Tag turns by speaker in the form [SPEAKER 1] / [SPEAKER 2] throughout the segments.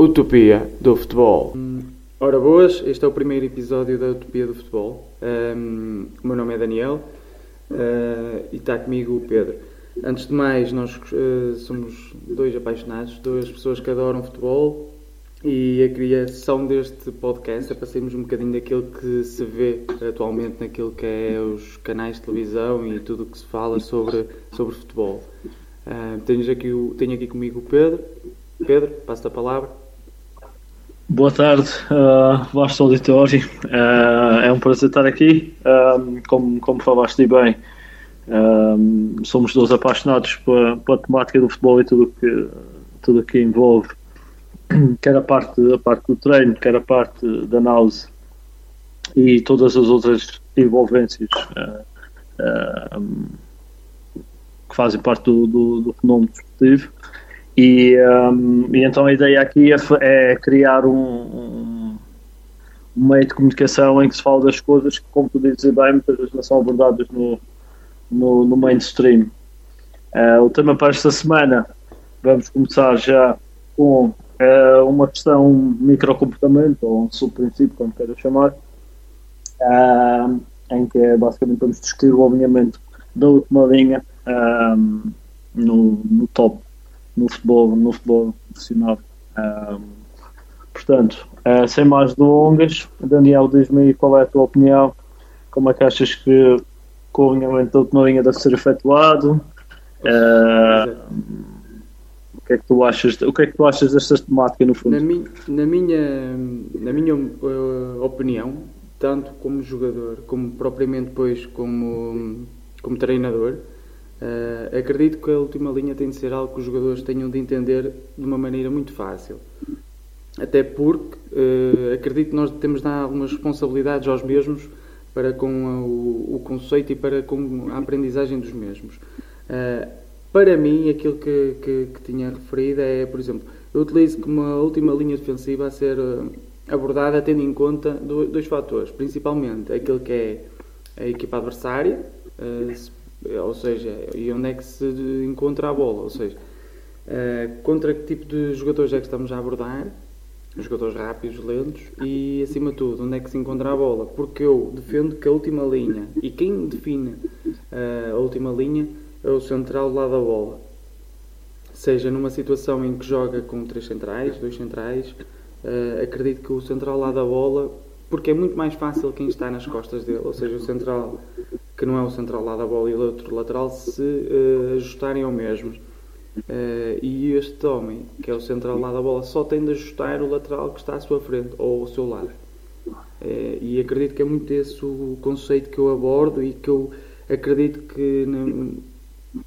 [SPEAKER 1] Utopia do Futebol. Ora boas, este é o primeiro episódio da Utopia do Futebol. Um, o meu nome é Daniel uh, e está comigo o Pedro. Antes de mais, nós uh, somos dois apaixonados, duas pessoas que adoram futebol e a criação deste podcast é para sairmos um bocadinho daquilo que se vê atualmente naquilo que é os canais de televisão e tudo o que se fala sobre, sobre futebol. Uh, tenho, aqui o, tenho aqui comigo o Pedro. Pedro, passo-te a palavra.
[SPEAKER 2] Boa tarde, uh, vasto auditório. Uh, é um prazer estar aqui. Um, como, como falaste bem, um, somos dois apaixonados pela, temática do futebol e tudo que, tudo que envolve, quer a parte, a parte do treino, quer a parte da análise e todas as outras envolvências uh, que fazem parte do, do, do fenómeno desportivo. E, um, e, então a ideia aqui é, é criar um, um, meio de comunicação em que se fala das coisas que, como tu dizes bem, muitas vezes não são abordadas no, no, no mainstream. Uh, o tema para esta semana, vamos começar já com uh, uma questão microcomportamento, ou um subprincípio, como queiras chamar, uh, em que é, basicamente vamos discutir o alinhamento da última linha no, no top no futebol, no futebol profissional. Um, portanto, uh, sem mais delongas, Daniel, diz-me qual é a tua opinião, como é que achas que, o alinhamento da última deve ser efetuado? Uh, o que é que tu achas, o que é que tu achas desta temática no fundo?
[SPEAKER 1] Na, mi, na minha, na minha uh, opinião, tanto como jogador, como propriamente depois como, como treinador, Uh, acredito que a última linha tem de ser algo que os jogadores tenham de entender de uma maneira muito fácil. Até porque uh, acredito que nós temos de dar algumas responsabilidades aos mesmos para com o, o conceito e para com a aprendizagem dos mesmos. Uh, para mim, aquilo que, que, que, tinha referido é, por exemplo, eu utilizo como a última linha defensiva a ser abordada tendo em conta dois fatores, principalmente aquele que é a equipa adversária, ou seja, e onde é que se encontra a bola, ou seja, uh, contra que tipo de jogadores é que estamos a abordar, jogadores rápidos, lentos e acima de tudo, onde é que se encontra a bola, porque eu defendo que a última linha, e quem define uh, a última linha é o central lado da bola, seja numa situação em que joga com três centrais, dois centrais, uh, acredito que o central lá da bola, porque é muito mais fácil quem está nas costas dele, ou seja, o central que não é o central lá da bola e o outro lateral, se uh, ajustarem ao mesmo. Uh, e este homem, que é o central lá da bola, só tem de ajustar o lateral que está à sua frente ou ao seu lado. Uh, e acredito que é muito esse o conceito que eu abordo e que eu acredito que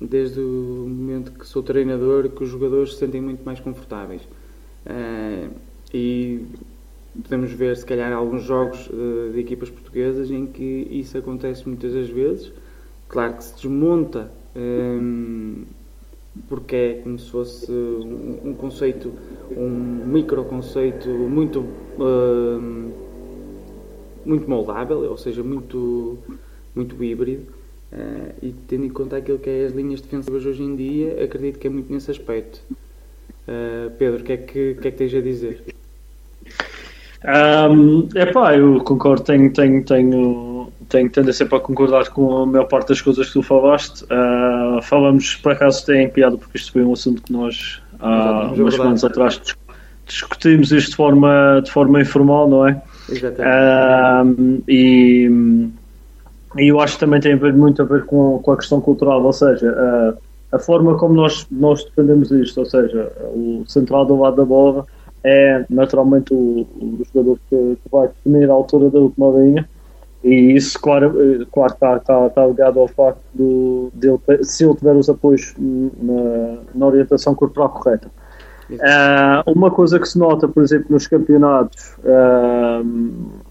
[SPEAKER 1] desde o momento que sou treinador que os jogadores se sentem muito mais confortáveis. e podemos ver, se calhar, alguns jogos de, de equipas portuguesas em que isso acontece muitas das vezes. Claro que se desmonta, um, porque é como se fosse um, conceito, um microconceito muito, um, muito moldável, ou seja, muito, muito híbrido. Uh, e tendo em conta aquilo que é as linhas defensivas hoje em dia, acredito que é muito nesse aspecto. Uh, Pedro, o que, é que, que é que tens a dizer?
[SPEAKER 2] Um, epá, eu concordo, tenho, tenho, tenho, tenho tendência para concordar com a maior parte das coisas que tu falaste. Uh, falamos, por acaso, tem piada, porque isto foi um assunto que nós há uh, umas semanas atrás discutimos isto de forma, de forma informal, não é? Exatamente. e, e eu acho que também tem a ver, muito a ver com, com a questão cultural, ou seja, uh, a forma como nós, nós defendemos isto, ou seja, o central do lado da bola é naturalmente o, o jogador que, que, vai definir a altura da última linha e isso claro, claro está, está, está ligado ao facto do, de ele, se ele tiver os apoios na, na orientação corporal correta. Uh, uma coisa que se nota, por exemplo, nos campeonatos uh,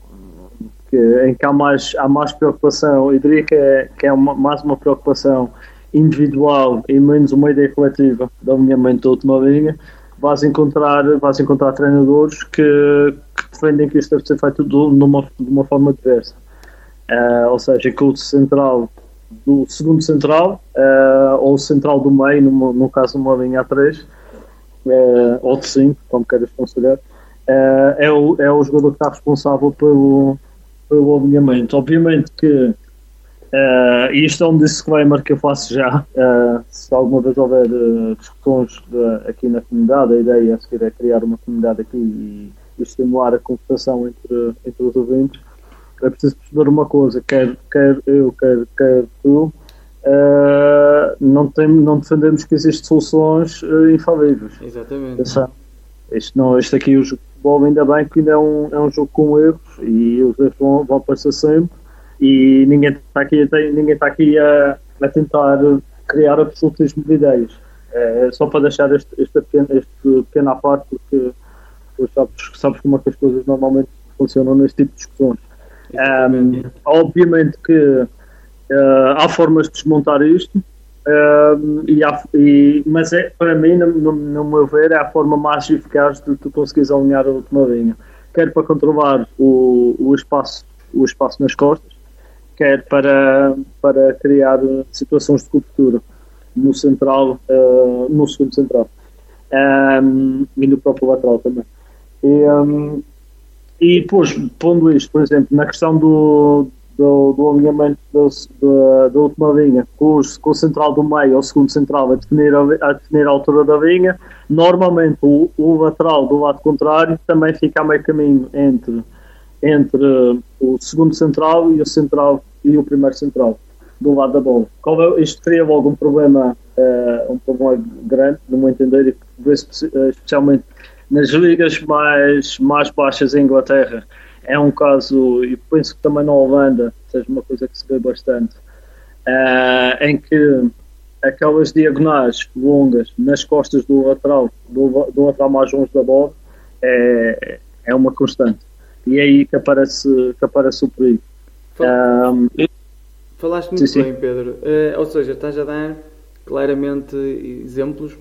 [SPEAKER 2] que, em que há mais, há mais preocupação, eu diria que é, que é uma, mais uma preocupação individual e menos uma ideia coletiva do alinhamento da última linha, vais encontrar, vais encontrar treinadores que, que defendem que isto deve ser feito de uma, de uma forma diversa. Uh, ou seja, que o central do segundo central uh, ou o central do meio, no, no caso uma linha A3, uh, ou de 5, como queiras considerar, é, o, é o jogador que está responsável pelo, pelo alinhamento. Obviamente que Uh, e isto é um disclaimer que eu faço já. Uh, se alguma vez houver uh, discussões de, aqui na comunidade, a ideia a seguir é criar uma comunidade aqui e, e estimular a conversação entre, entre os ouvintes. É preciso perceber uma coisa: quer, quer eu, quer, quer tu, não, tem, não defendemos que existem soluções infalíveis.
[SPEAKER 1] Exatamente.
[SPEAKER 2] isto, não, isto aqui, o jogo de futebol, ainda bem que ainda é um, é um jogo com erros e os erros vão, vão aparecer sempre e ninguém está aqui, ninguém está aqui a, a tentar criar absolutismo de ideias. É, só para deixar este, este, pequeno, este pequeno à parte, porque sabes, sabes como é que as coisas normalmente funcionam neste tipo de discussões. Um, obviamente que uh, há formas de desmontar isto, um, e, há, e, mas é, para mim, no, no, no, meu ver, é a forma mais eficaz de tu conseguires alinhar a última linha. Quer para controlar o, o, espaço, o espaço nas costas, quer para, para criar situações de cobertura no central, uh, no segundo central um, e no próprio lateral também. E, um, e depois, pondo isto, por exemplo, na questão do, do, do alinhamento da, da última linha, com, os, com o central do meio ou segundo central a definir a, a, definir a altura da linha, normalmente o, o lateral do lado contrário também fica a meio caminho entre entre o segundo central e o central e o primeiro central do lado da bola. É, isto cria logo um problema, uh, um problema grande, no meu entender, e eh, especialmente nas ligas mais, mais baixas em Inglaterra. É um caso, e penso que também na Holanda seja uma coisa que se vê bastante, uh, em que aquelas diagonais longas nas costas do lateral, do, do lateral mais longe da bola, é, é uma constante e é aí que aparece, que aparece o perigo.
[SPEAKER 1] Um, Falaste muito sim, bem, sim. Pedro. Uh, ou seja, estás a dar claramente exemplos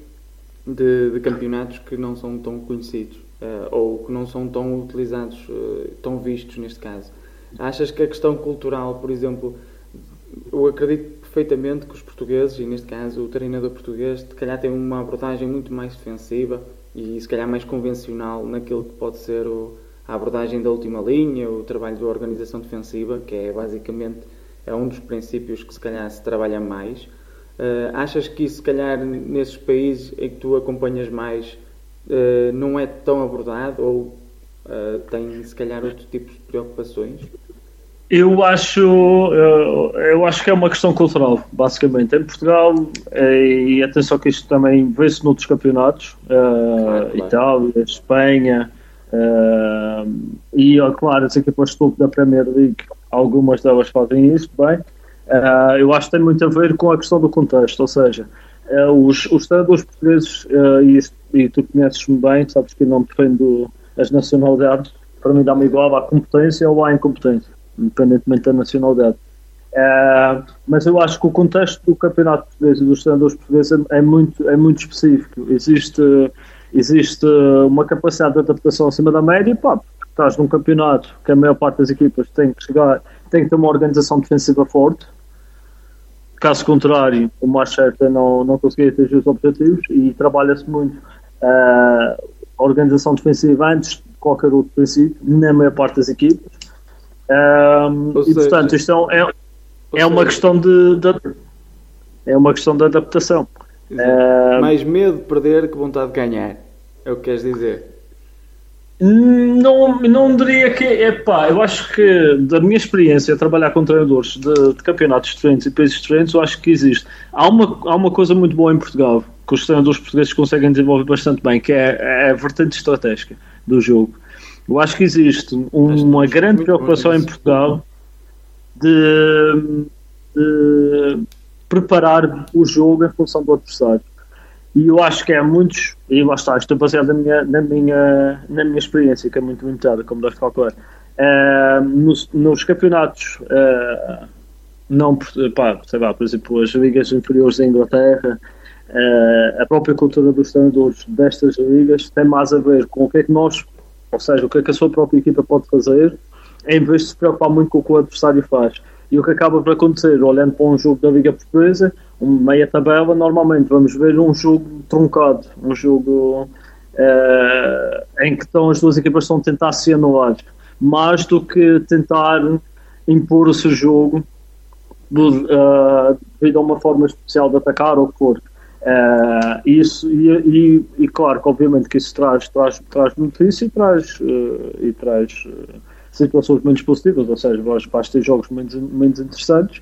[SPEAKER 1] de, de campeonatos que não são tão conhecidos uh, ou que não são tão utilizados, uh, tão vistos neste caso. Achas que a questão cultural, por exemplo, eu acredito perfeitamente que os portugueses, e neste caso o treinador português, se calhar tem uma abordagem muito mais defensiva e se calhar mais convencional naquilo que pode ser o, a abordagem da última linha, o trabalho de organização defensiva, que é basicamente é um dos princípios que se calhar se trabalha mais. Uh, achas que isso, se calhar, nesses países em que tu acompanhas mais, uh, não é tão abordado ou uh, tem, se calhar, outro tipo de preocupações?
[SPEAKER 2] Eu acho, eu, eu acho que é uma questão cultural, basicamente. Em Portugal, e atenção que isto também vê-se noutros campeonatos, claro, claro. Itália, Espanha, Uh, e, claro, as equipas topo da Premier League, algumas delas fazem isso bem. Uh, eu acho que tem muito a ver com a questão do contexto, ou seja, uh, os, os treinadores portugueses, e, isto, e tu conheces-me bem, sabes que eu não defendo as nacionalidades, para mim dá-me igual à competência ou à incompetência, independentemente da nacionalidade. mas eu acho que o contexto do campeonato português e dos treinadores portugueses é muito, é muito específico. Existe existe uma capacidade de adaptação acima da média, pá, estás num campeonato que a maior parte das equipas tem que chegar, tem que ter uma organização defensiva forte. Caso contrário, o mais certo é não, não conseguir atingir os objetivos e trabalha-se muito uh, a organização defensiva antes de qualquer outro princípio, na maior parte das equipas. Um, e portanto, isto é, é, é uma questão de, de, é uma questão de adaptação.
[SPEAKER 1] Uh, Mais medo de perder que vontade de ganhar. É o que queres dizer?
[SPEAKER 2] Não, não diria que é pá, eu acho que da minha experiência a trabalhar com treinadores de, de, campeonatos diferentes e países diferentes, eu acho que existe. Há uma, há uma coisa muito boa em Portugal que os treinadores portugueses conseguem desenvolver bastante bem, que é, é a vertente estratégica do jogo. Eu acho que existe uma grande preocupação em Portugal de, de preparar o jogo em função do adversário. E eu acho que é muitos, e lá está, estou baseado na minha, na minha, na minha experiência, que é muito limitada, como deve calcular. Uh, nos, nos, campeonatos, uh, não, pá, sei lá, por exemplo, as ligas inferiores da Inglaterra, uh, a própria cultura dos treinadores destas ligas tem mais a ver com o que é que nós, ou seja, o que é que a sua própria equipa pode fazer, em vez de se preocupar muito com o que o adversário faz. E o que acaba por acontecer, olhando para um jogo da Liga Portuguesa, meia tabela, normalmente vamos ver um jogo truncado, um jogo uh, em que estão, as duas equipas estão a tentar se anular, mais do que tentar impor o seu jogo uh, devido a uma forma especial de atacar ou for. Uh, isso, e, e, e, claro que obviamente que isso traz, traz, traz e traz, e traz situações menos positivas, ou seja, vais, vais ter jogos menos, menos interessantes,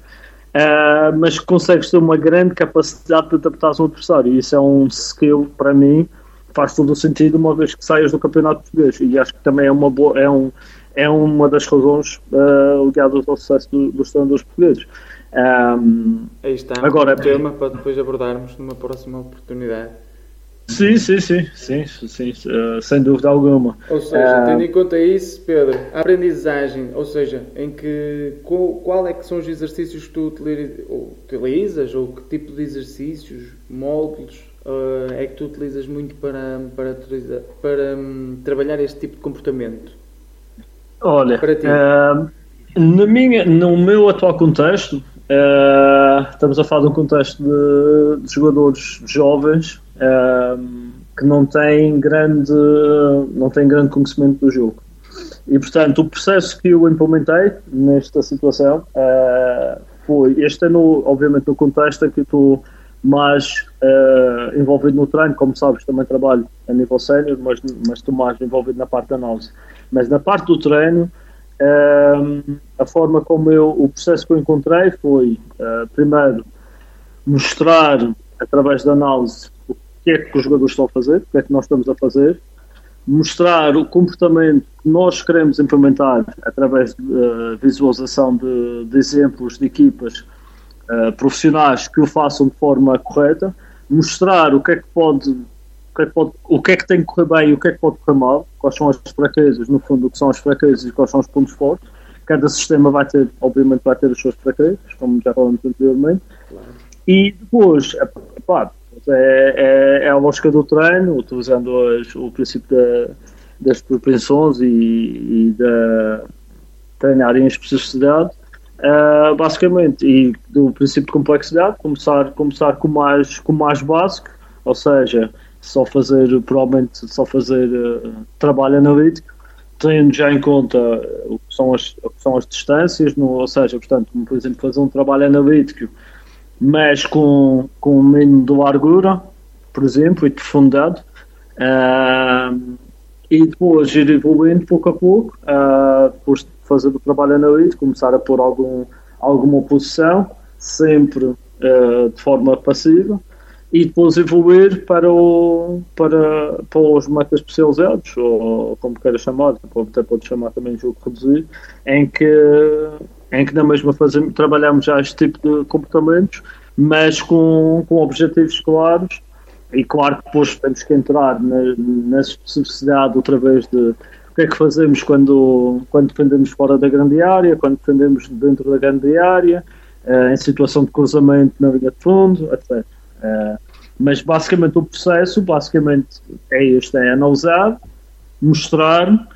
[SPEAKER 2] mas consegues ter uma grande capacidade de adaptar ao adversário, e isso é um skill para mim faz todo o sentido uma vez que saias do campeonato português e acho que também é uma boa, é, um, é uma das razões ligadas ao sucesso do, dos treinadores portugueses
[SPEAKER 1] um, Aí está, agora, um tema para depois abordarmos numa próxima oportunidade.
[SPEAKER 2] Sim, sim, sim, sim, sim, uh, sem dúvida alguma.
[SPEAKER 1] Ou seja, uh, tendo em conta isso, Pedro, a aprendizagem, ou seja, em que qual, qual é que são os exercícios que tu utilizas, ou que tipo de exercícios, módulos, uh, é que tu utilizas muito para, para, para um, trabalhar este tipo de comportamento?
[SPEAKER 2] Olha, na minha, no meu atual contexto, Uh, estamos a falar de um contexto de, de jogadores jovens uh, que não têm grande não têm grande conhecimento do jogo. E portanto o processo que eu implementei nesta situação uh, foi este é no, obviamente no contexto em que estou mais envolvido no treino como sabes também trabalho a nível sénior mas, mas estou mais envolvido na parte da análise. Mas na parte do treino a forma como eu, o processo que eu encontrei foi, uh, primeiro, mostrar através da análise que é que os jogadores estão a fazer, o que é que nós estamos a fazer, mostrar o comportamento que nós queremos implementar através de uh, visualização de, de, exemplos de equipas uh, profissionais que o façam de forma correta, mostrar o que é que pode que é que pode, o que é que tem que correr bem e o que é que pode correr mal, quais são as fraquezas, no fundo, o que são as fraquezas e quais são os pontos fortes. Cada sistema vai ter, obviamente, vai ter as suas fraquezas, como já falamos anteriormente. Claro. E depois, pá, é, é, é, a lógica do treino, utilizando as, o princípio da, das propensões e, e da treinar em especificidade, uh, basicamente, e do princípio de complexidade, começar, começar com mais, com mais básico, ou seja, só fazer, provavelmente, só fazer uh, trabalho analítico, tendo já em conta o que são as, o que são as distâncias, no, ou seja, portanto, por exemplo, fazer um trabalho analítico, mas com, com um mínimo de largura, por exemplo, e de profundidade, uh, e depois ir evoluindo pouco a pouco, uh, depois de fazer o trabalho analítico, começar a pôr algum, alguma oposição, sempre uh, de forma passiva, e depois evoluir para, o, para, para os metas especializados, ou como queira chamar, até pode chamar também jogo reduzido, em que, em que na mesma fazemos, trabalhamos já este tipo de comportamentos, mas com, com objetivos claros, e claro que depois temos que entrar na, na especificidade outra vez de o que é que fazemos quando, quando defendemos fora da grande área, quando defendemos dentro da grande área, eh, em situação de cruzamento na linha de fundo, etc. Uh, mas basicamente o processo basicamente é este, é analisar, mostrar,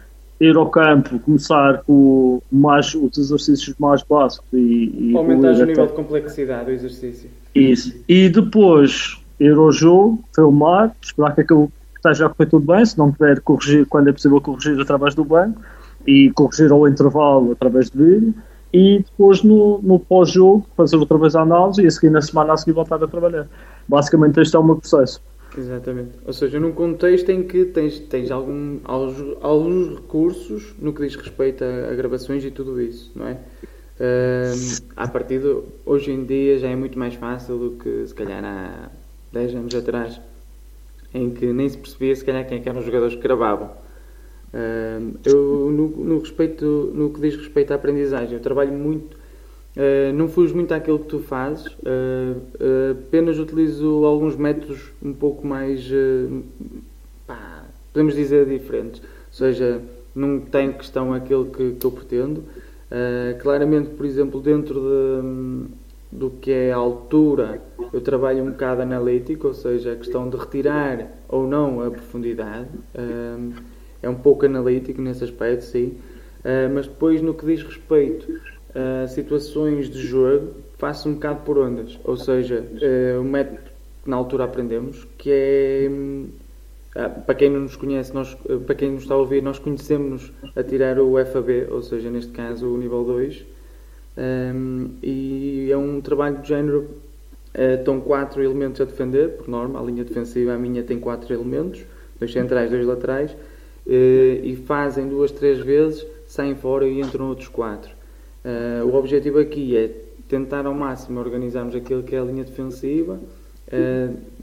[SPEAKER 2] ir ao campo, começar com mais, os exercícios mais básicos e,
[SPEAKER 1] e aumentar o nível de complexidade do exercício.
[SPEAKER 2] Isso. E depois ir ao jogo, filmar, esperar que aquilo esteja a correr tudo bem, se não puder corrigir, quando é possível corrigir através do banco e corrigir ao intervalo através de vídeo e depois no, no pós-jogo fazer outra vez a análise e a seguir na semana a seguir voltar a trabalhar. Basicamente este é o meu processo.
[SPEAKER 1] Exatamente. Ou seja, num contexto em que tens, tens algum, alguns, alguns recursos no que diz respeito a, a gravações e tudo isso, não é? Uh, a partir de hoje em dia já é muito mais fácil do que se calhar há 10 anos atrás, em que nem se percebia se calhar quem é eram os jogadores que gravavam. Uh, eu, no, no, respeito, no que diz respeito à aprendizagem, eu trabalho muito Uh, não fujo muito àquilo que tu fazes, uh, uh, apenas utilizo alguns métodos um pouco mais, pá, podemos dizer, diferentes. Ou seja, não tem questão aquilo que, que eu pretendo. claramente, por exemplo, dentro de, do que é a altura, eu trabalho um bocado analítico, ou seja, a questão de retirar ou não a profundidade. é um pouco analítico nesse aspecto, sim. mas depois, no que diz respeito uh, situações de jogo faço um bocado por ondas. Ou seja, uh, o método que na altura aprendemos, que é. Uh, para quem não nos conhece, nós, para quem nos está a ouvir, nós conhecemos a tirar o FAB, ou seja, neste caso o nível 2, um, e é um trabalho de género. Uh, estão quatro elementos a defender, por norma, a linha defensiva, a minha tem quatro elementos, dois centrais, dois laterais, uh, e fazem duas, três vezes, saem fora e entram outros quatro. Uh, o objetivo aqui é tentar ao máximo organizarmos aquilo que é a linha defensiva,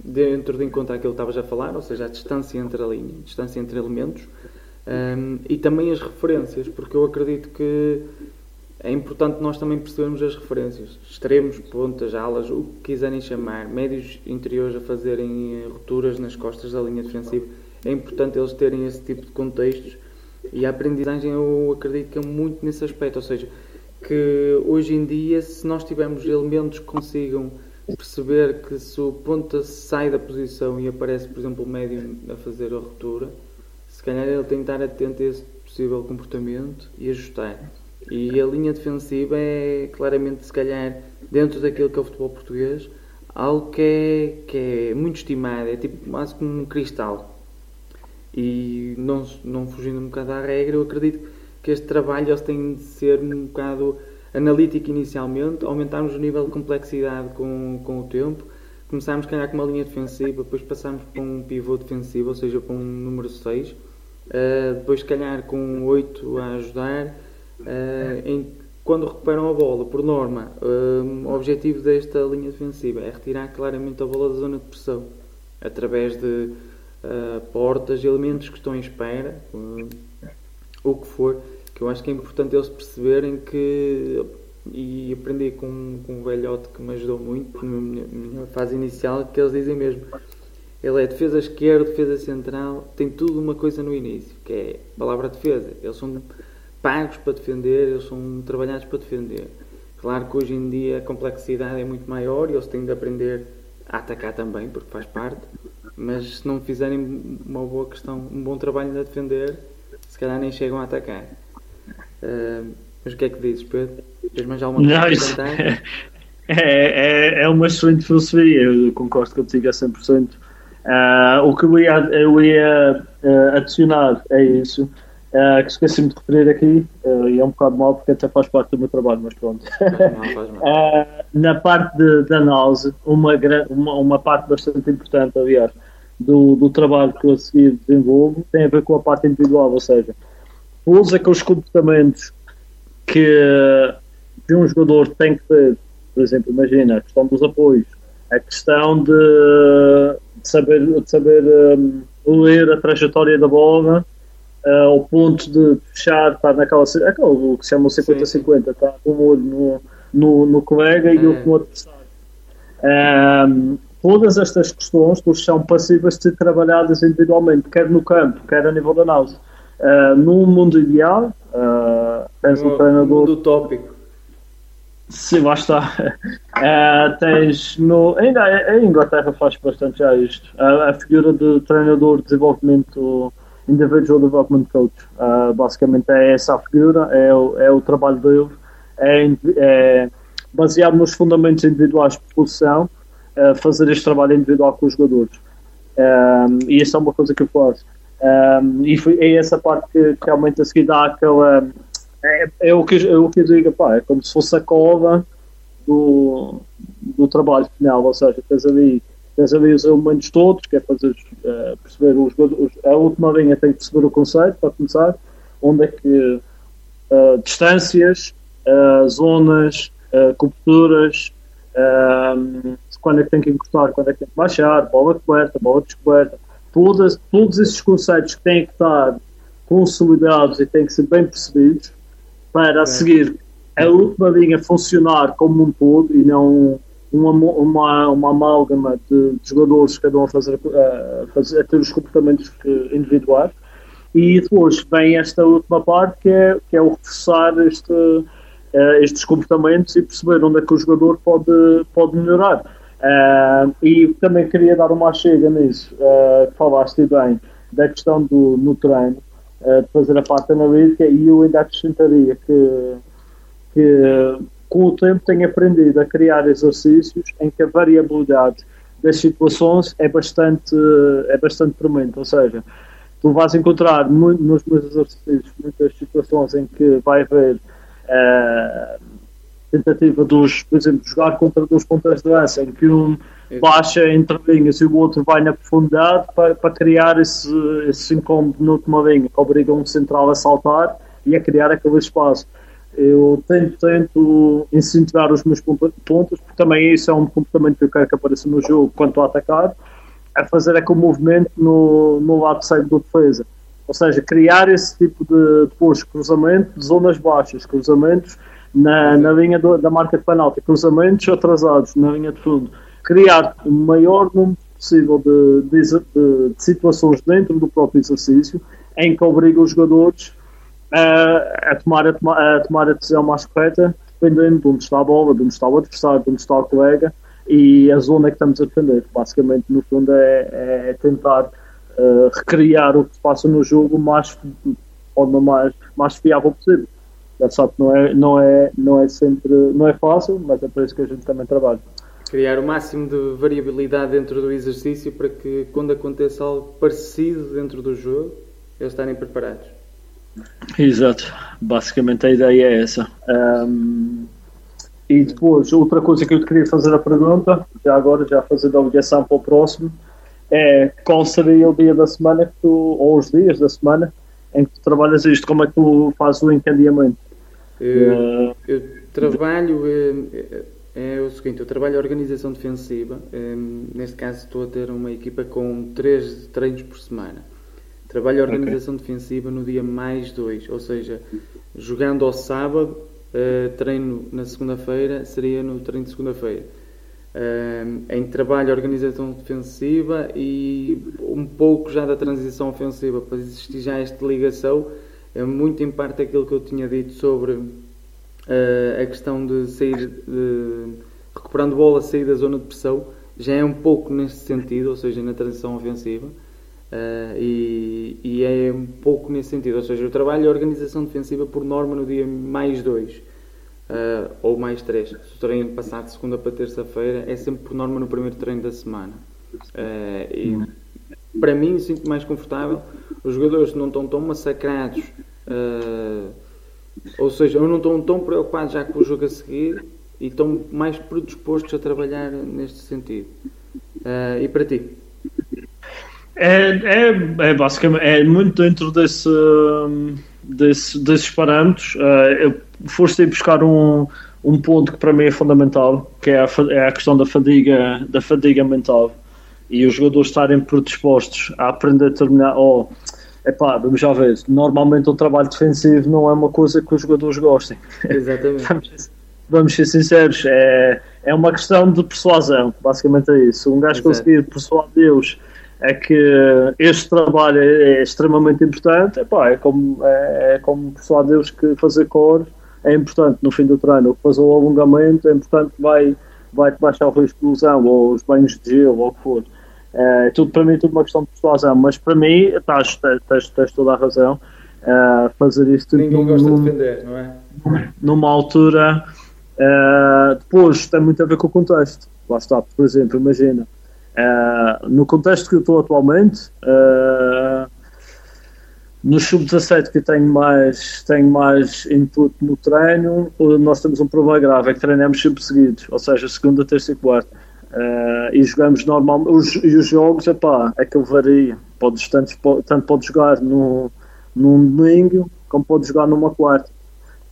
[SPEAKER 1] dentro de encontro àquilo que estavas a falar, ou seja, a distância entre a linha, a distância entre elementos, um, e também as referências, porque eu acredito que é importante nós também percebermos as referências. Extremos, pontas, alas, o que quiserem chamar, médios interiores a fazerem rupturas nas costas da linha defensiva. É importante eles terem esse tipo de contextos e a aprendizagem eu acredito que é muito nesse aspecto. Ou seja, que hoje em dia, se nós tivermos elementos que consigam perceber que se o ponta sai da posição e aparece, por exemplo, o médio a fazer a ruptura, se calhar ele tem que estar atento a esse possível comportamento e ajustar. E a linha defensiva é claramente, se calhar, dentro daquilo que é o futebol português, algo que é, que é muito estimado, é tipo quase como um cristal. E não, não fugindo um bocado à regra, eu acredito que este trabalho eles tem de ser um bocado analítico inicialmente, aumentarmos o nível de complexidade com, com o tempo, começarmos, calhar, com uma linha defensiva, depois passarmos para um pivô defensivo, ou seja, para um número 6, uh, eh, depois, se calhar, com um 8 a ajudar Uh, em, quando recuperam a bola, por norma, uh, o objetivo desta linha defensiva é retirar claramente a bola da zona de pressão através de uh, portas, elementos que estão em espera, o que for, que eu acho que é importante eles perceberem que e aprendi com, com um velhote que me ajudou muito na minha, minha fase inicial que eles dizem mesmo ele é defesa esquerda, defesa central, tem tudo uma coisa no início, que é a palavra defesa. Eles são pagos para defender, eles são trabalhados para defender. Claro que hoje em dia a complexidade é muito maior e eles têm de aprender a atacar também, porque faz parte, mas se não fizerem uma boa questão, um bom trabalho a defender, calhar nem chegam a atacar. Uh, mas o que é que dizes, Pedro? Tens mais alguma coisa a
[SPEAKER 2] comentar? É, é, é uma excelente filosofia, eu concordo contigo a 100%. Uh, o que eu ia, eu ia uh, adicionar é isso Uh, que esqueci-me de referir aqui, e é um bocado mal porque até faz parte do meu trabalho, mas pronto. uh, na parte de, de análise, uma, uma, uma parte bastante importante, aliás, do, do trabalho que eu a seguir desenvolvo tem a ver com a parte individual, ou seja, todos aqueles comportamentos que, que um jogador tem que ter, por exemplo, imagina a questão dos apoios, a questão de, de saber, de saber um, ler a trajetória da bola uh, ao ponto de fechar, estar naquela. Aquele que se chama 50-50, está com um olho no, no, no colega e é. outro no adversário. Um, todas estas questões todas são passíveis de ser trabalhadas individualmente, quer no campo, quer a nível da análise. Uh, num mundo ideal, uh, tens um treinador. Mundo
[SPEAKER 1] utópico.
[SPEAKER 2] Sim, lá está. Uh, tens no, ainda a Inglaterra faz bastante já isto. a figura de treinador de desenvolvimento Individual Development Coach. Uh, basicamente é essa a figura, é o, é o trabalho dele, é, é baseado nos fundamentos individuais de posição, uh, fazer este trabalho individual com os jogadores. Um, e isso é uma coisa que eu faço. Um, e foi, é essa parte que, realmente a seguir dá aquela. É, é, o, que, é o que eu digo, pá, é como se fosse a cova do, do trabalho final, ou seja, tens ali tens ali os elementos todos, que é fazer uh, perceber os, os, a última linha tem que perceber o conceito para começar, onde é que uh, distâncias, uh, zonas, coberturas, quando é que tem que encostar, quando é que tem que baixar, bola coberta, bola descoberta, todas, todos esses conceitos que têm que estar consolidados e têm que ser bem percebidos para a seguir a última linha funcionar como um todo e não uma, uma, uma amálgama de, de jogadores que andam a fazer, a, fazer, a ter os comportamentos individuais. E depois vem esta última parte que é, que é o reforçar este, uh, estes comportamentos e perceber onde é que o jogador pode, pode melhorar. Uh, e também queria dar uma chega nisso, uh, falaste bem da questão do no treino, uh, de fazer a parte analítica e eu ainda acrescentaria que que com o tempo tenho aprendido a criar exercícios em que a variabilidade das situações é bastante, é bastante premente, ou seja, tu vais encontrar muito, nos meus exercícios muitas situações em que vai haver uh, tentativa dos, por exemplo, jogar contra dois pontas de lança, em que um baixa entre linhas e o outro vai na profundidade para, para criar esse, esse incômodo na última linha, que obriga um central a saltar e a criar aquele espaço. Eu tento, tento incentivar os meus pontos, porque também isso é um comportamento que eu quero que apareça no jogo quanto a atacar, a fazer aquele movimento no, no lado saído da defesa. Ou seja, criar esse tipo de depois, cruzamento de zonas baixas, cruzamentos na, na linha do, da marca de penalti, cruzamentos atrasados na linha de fundo. Criar o maior número possível de, de, de, de situações dentro do próprio exercício em que obriga os jogadores a, a, tomar, a, tomar, a tomar a decisão mais correta, dependendo de onde está a bola, de onde está o adversário, de onde está o colega e a zona que estamos a defender. Basicamente, no fundo, é, é tentar uh, recriar o que se passa no jogo mais, forma mais, mais fiável possível. Já sabe que não é, não, é, não é sempre não é fácil, mas é por isso que a gente também trabalha.
[SPEAKER 1] Criar o máximo de variabilidade dentro do exercício para que quando aconteça algo parecido dentro do jogo, eles estarem preparados.
[SPEAKER 2] Exato, basicamente a ideia é essa. Um, e depois, outra coisa que eu te queria fazer a pergunta, já agora, já fazendo a ligação para o próximo, é qual seria o dia da semana que tu, ou os dias da semana em que tu trabalhas isto? Como é que tu fazes o encadeamento?
[SPEAKER 1] Eu, uh, eu trabalho, é, é, o seguinte, eu trabalho a organização defensiva, neste caso estou a ter uma equipa com três treinos por semana. Trabalho a organização okay. defensiva no dia mais dois, ou seja, jogando ao sábado, treino na segunda-feira, seria no treino de segunda-feira. Uh, em trabalho organização defensiva e um pouco já da transição ofensiva, para existir já esta ligação, muito em parte aquilo que eu tinha dito sobre uh, a questão de sair, de, recuperando bola, sair da zona de pressão, já é um pouco neste sentido, ou seja, na transição ofensiva. Uh, e, e, é um pouco nesse sentido, ou seja, eu trabalho a organização defensiva por norma no dia mais dois uh, ou mais três. Se o treino passar de segunda para terça-feira, é sempre por norma no primeiro treino da semana. E para mim, sinto mais confortável. Os jogadores não estão tão massacrados, ou seja, não estão tão preocupados já com o jogo a seguir e estão mais predispostos a trabalhar neste sentido. e para ti?
[SPEAKER 2] É, é, é basicamente é muito dentro desse, desse desses parâmetros. Uh, eu forcei buscar um, um ponto que para mim é fundamental, que é a, é a questão da fadiga, da fadiga mental e os jogadores estarem predispostos a aprender a terminar. Oh, epá, vamos já ver. Normalmente o trabalho defensivo não é uma coisa que os jogadores gostem.
[SPEAKER 1] Exatamente.
[SPEAKER 2] vamos, vamos ser sinceros, é, é uma questão de persuasão. Basicamente é isso. Um gajo Exato. conseguir persuadir-os é que este trabalho é, é extremamente importante. Epá, é, como, é, é como Deus que fazer cor é importante no fim do treino. Fazer o alongamento é importante, vai, vai baixar o risco de lesão, ou os banhos de gelo, ou o que for. É, tudo para mim é tudo uma questão de persuasão, mas para mim estás, tens, tens toda a razão. É, fazer isto
[SPEAKER 1] Ninguém num, gosta de defender, não é?
[SPEAKER 2] Numa altura. É, depois tem muito a ver com o contexto. Lá está, por exemplo, imagina Uh, no contexto que eu estou atualmente, uh, no sub-17 que tenho mais, tenho mais input no treino, nós temos um problema grave, é que treinamos sempre seguidos, ou seja, segunda, terça e quarta. Uh, e jogamos normalmente, os, e os jogos, epá, é que ele varia. Podes, tanto, tanto pode jogar no, num domingo, como pode jogar numa quarta.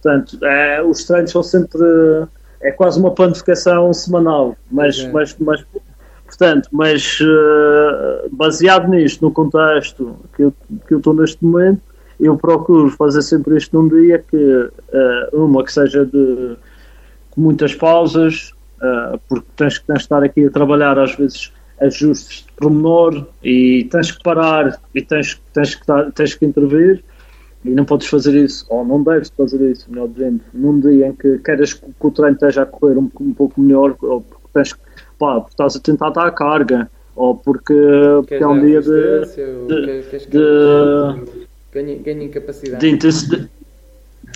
[SPEAKER 2] Portanto, é, os treinos são sempre, é quase uma planificação semanal, mas, é. mas, mas Portanto, mas uh, baseado nisto, no contexto que eu, que eu estou neste momento, eu procuro fazer sempre isto num dia que, uh, uma, que seja de muitas pausas, uh, porque tens, tens de estar aqui a trabalhar às vezes ajustes de pormenor e tens que parar e tens, tens, que, tens que intervir e não podes fazer isso, ou não deves fazer isso, melhor dizendo, num dia em que queres que o treino esteja a correr um, um pouco melhor, ou porque tens que pá, porque estás a tentar dar a carga, ou porque, porque é um dia de. de,
[SPEAKER 1] de, de.
[SPEAKER 2] De.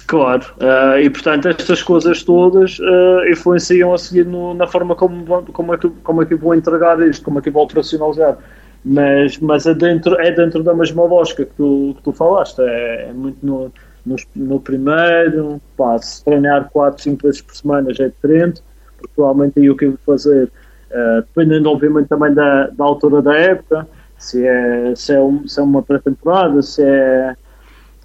[SPEAKER 2] Claro, uh, e portanto estas coisas todas uh, influenciam a seguir no, na forma como, como, é que, como é que vou entregar isto, como é que vou operacionalizar. Mas, mas é, dentro, é dentro da mesma lógica que tu, que tu falaste, é, é muito no, no, no, primeiro, pá, se treinar 4, 5 vezes por semana já é diferente, provavelmente aí o que eu vou fazer, uh, dependendo obviamente também da, da altura da época, se é, se é, um, se é uma pré-temporada, se é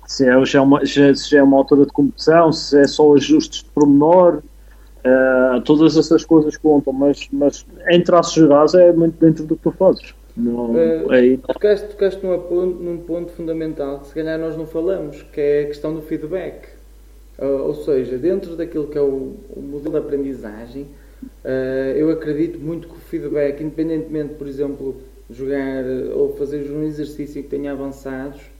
[SPEAKER 2] se é, já, é uma, já, se é uma altura de competição, se é só ajustes de pormenor, uh, todas essas coisas contam, mas, mas em traços gerais é muito dentro do que tu fazes. Não, uh,
[SPEAKER 1] é tocaste, tocaste num, ponto, num ponto fundamental que se calhar nós não falamos, que é a questão do feedback. Uh, ou seja, dentro daquilo que é o, o modelo de aprendizagem, eu acredito muito que o feedback, independentemente, por exemplo, jogar ou fazer um exercício que tenha avançados, eh,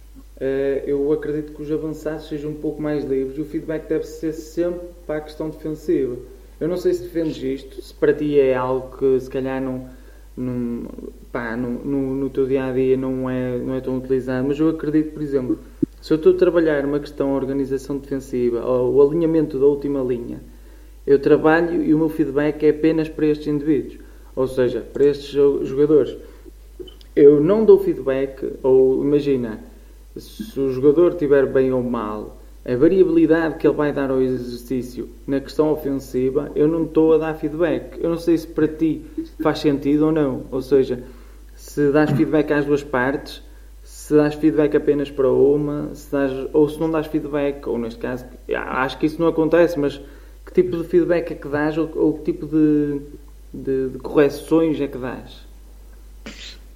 [SPEAKER 1] eu acredito que os avançados sejam um pouco mais livres e o feedback deve ser sempre para a questão defensiva. Eu não sei se defendes isto, se para ti é algo que se calhar não, não pá, no, no, no, teu dia a dia não é, não é tão utilizado, mas eu acredito, por exemplo, se eu estou a trabalhar uma questão de organização defensiva ou o alinhamento da última linha, eu trabalho e o meu feedback é apenas para estes indivíduos, ou seja, para estes jogadores. Eu não dou feedback, ou imagina, se o jogador estiver bem ou mal, a variabilidade que ele vai dar ao exercício na questão ofensiva, eu não estou a dar feedback. Eu não sei se para ti faz sentido ou não. Ou seja, se dás feedback às duas partes, se dás feedback apenas para uma, se dás, ou se não dás feedback, ou neste caso, acho que isso não acontece, mas que tipo de feedback é que dás ou, ou que tipo de, de, de correções é que dás?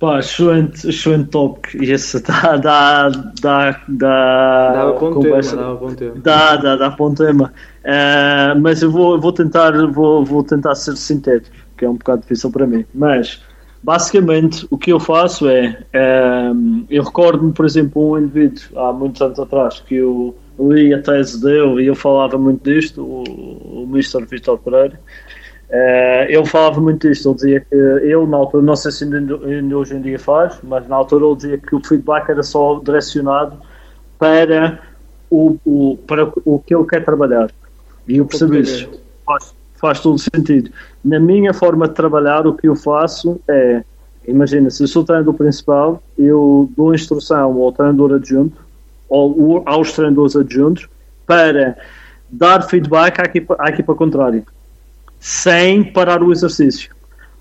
[SPEAKER 2] Pá, excelente, excelente tópico. E esse dá, dá, dá, dá.
[SPEAKER 1] Dava bom conversa, tema, dava bom tema.
[SPEAKER 2] Dá, dá, dá bom tema. Uh, mas eu vou, vou, tentar, vou, vou tentar ser sintético, que é um bocado difícil para mim. Mas, basicamente, o que eu faço é. Uh, eu recordo-me, por exemplo, um indivíduo há muitos anos atrás que eu li a tese dele e eu falava muito disto, o, o Mr. Vitor Pereira. Uh, ele falava muito disto, ele dizia que ele na altura, não sei se ainda, ainda, hoje em dia faz, mas na altura ele dizia que o feedback era só direcionado para o, o, para o que ele quer trabalhar. E eu percebi isso. Faz, faz todo sentido. Na minha forma de trabalhar, o que eu faço é, imagina, se eu sou treinador principal, eu dou instrução ao treinador adjunto, ou aos treinadores adjuntos, para dar feedback à equipa, à equipa contrária sem parar o exercício.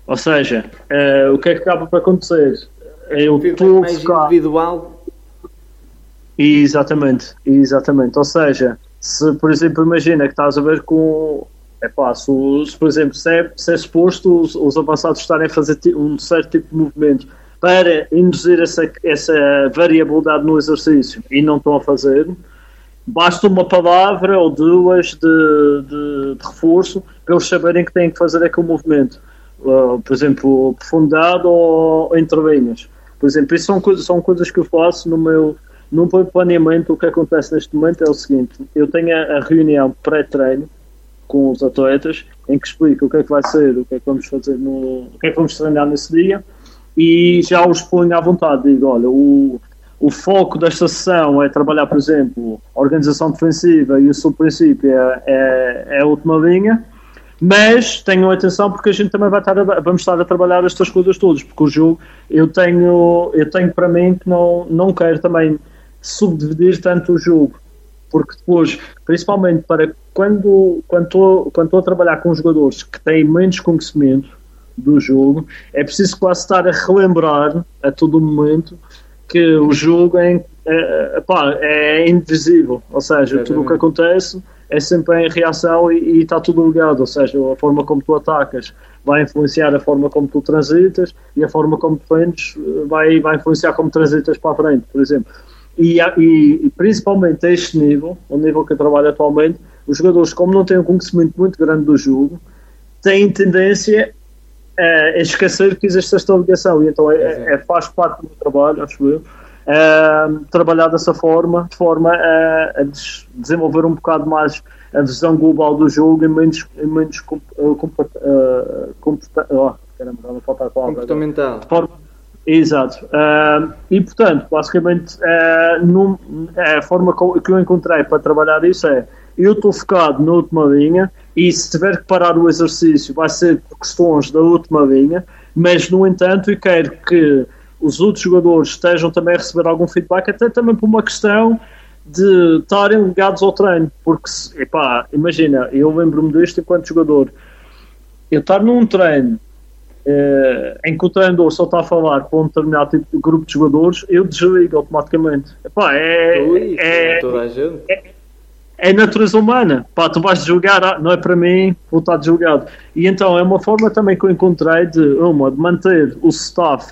[SPEAKER 2] Ou seja, uh, o que é que acaba para acontecer?
[SPEAKER 1] Eu estou mais ficar... individual.
[SPEAKER 2] Exatamente, exatamente. Ou seja, se por exemplo imagina que estás a ver com Epá, se, se, por exemplo, se é, se é suposto os, os, avançados estarem a fazer um certo tipo de movimento para induzir essa, essa variabilidade no exercício e não estão a fazer, basta uma palavra ou duas de, de, de reforço para eles saberem que têm que fazer aquele movimento. Uh, por exemplo, profundidade ou entrelinhas. Por exemplo, isso são coisas, são coisas que eu faço no meu, no meu planeamento. O que acontece neste momento é o seguinte: eu tenho a, a reunião pré-treino com os atletas em que explico o que é que vai ser, o que é que vamos fazer, no, o que é que vamos treinar nesse dia e já os ponho à vontade. Digo: olha, o, o foco desta sessão é trabalhar, por exemplo, a organização defensiva e o seu princípio é, é, é a última linha mas tenham atenção porque a gente também vai estar a, vamos estar a trabalhar estas coisas todas, porque o jogo eu tenho, eu tenho para mim que não, não quero também subdividir tanto o jogo, porque depois, principalmente para quando, quando, estou, quando estou a trabalhar com jogadores que têm menos conhecimento do jogo, é preciso quase estar a relembrar a todo momento que o jogo é, é, pá, é invisível, ou seja, tudo o que acontece é sempre em reação e, e está tudo ligado, ou seja, a forma como tu atacas vai influenciar a forma como tu transitas e a forma como defendes eh, vai, vai influenciar como transitas para a frente, por exemplo. E, e, e, principalmente a este nível, o nível que eu trabalho atualmente, os jogadores, como não têm um conhecimento muito grande do jogo, têm tendência a, esquecer que existe esta ligação, e então é, é, faz parte do meu trabalho, acho eu, uh, trabalhar dessa forma, de forma a, a des desenvolver um bocado mais a visão global do jogo em menos, em menos comp, uh, uh, oh, caramba, falta a palavra
[SPEAKER 1] comportamental.
[SPEAKER 2] Exato. Uh, e portanto, basicamente, uh, num, a forma que eu encontrei para trabalhar isso é eu estou focado na última linha e se tiver que parar o exercício vai ser por questões da última linha, mas no entanto eu quero que os outros jogadores estejam também a receber algum feedback, até também por uma questão de estarem ligados ao treino, porque epá, imagina, eu lembro-me disto enquanto jogador, eu estar num treino eh, em que o treinador só está a falar com um determinado tipo de grupo de jogadores, eu desligo automaticamente. Epá, é,
[SPEAKER 1] Ui,
[SPEAKER 2] é,
[SPEAKER 1] toda a gente.
[SPEAKER 2] é, é natureza humana. Pá, tu vais julgar, ah, não é para mim, vou estar desjulgado. E então é uma forma também que eu encontrei de, uma, de manter o staff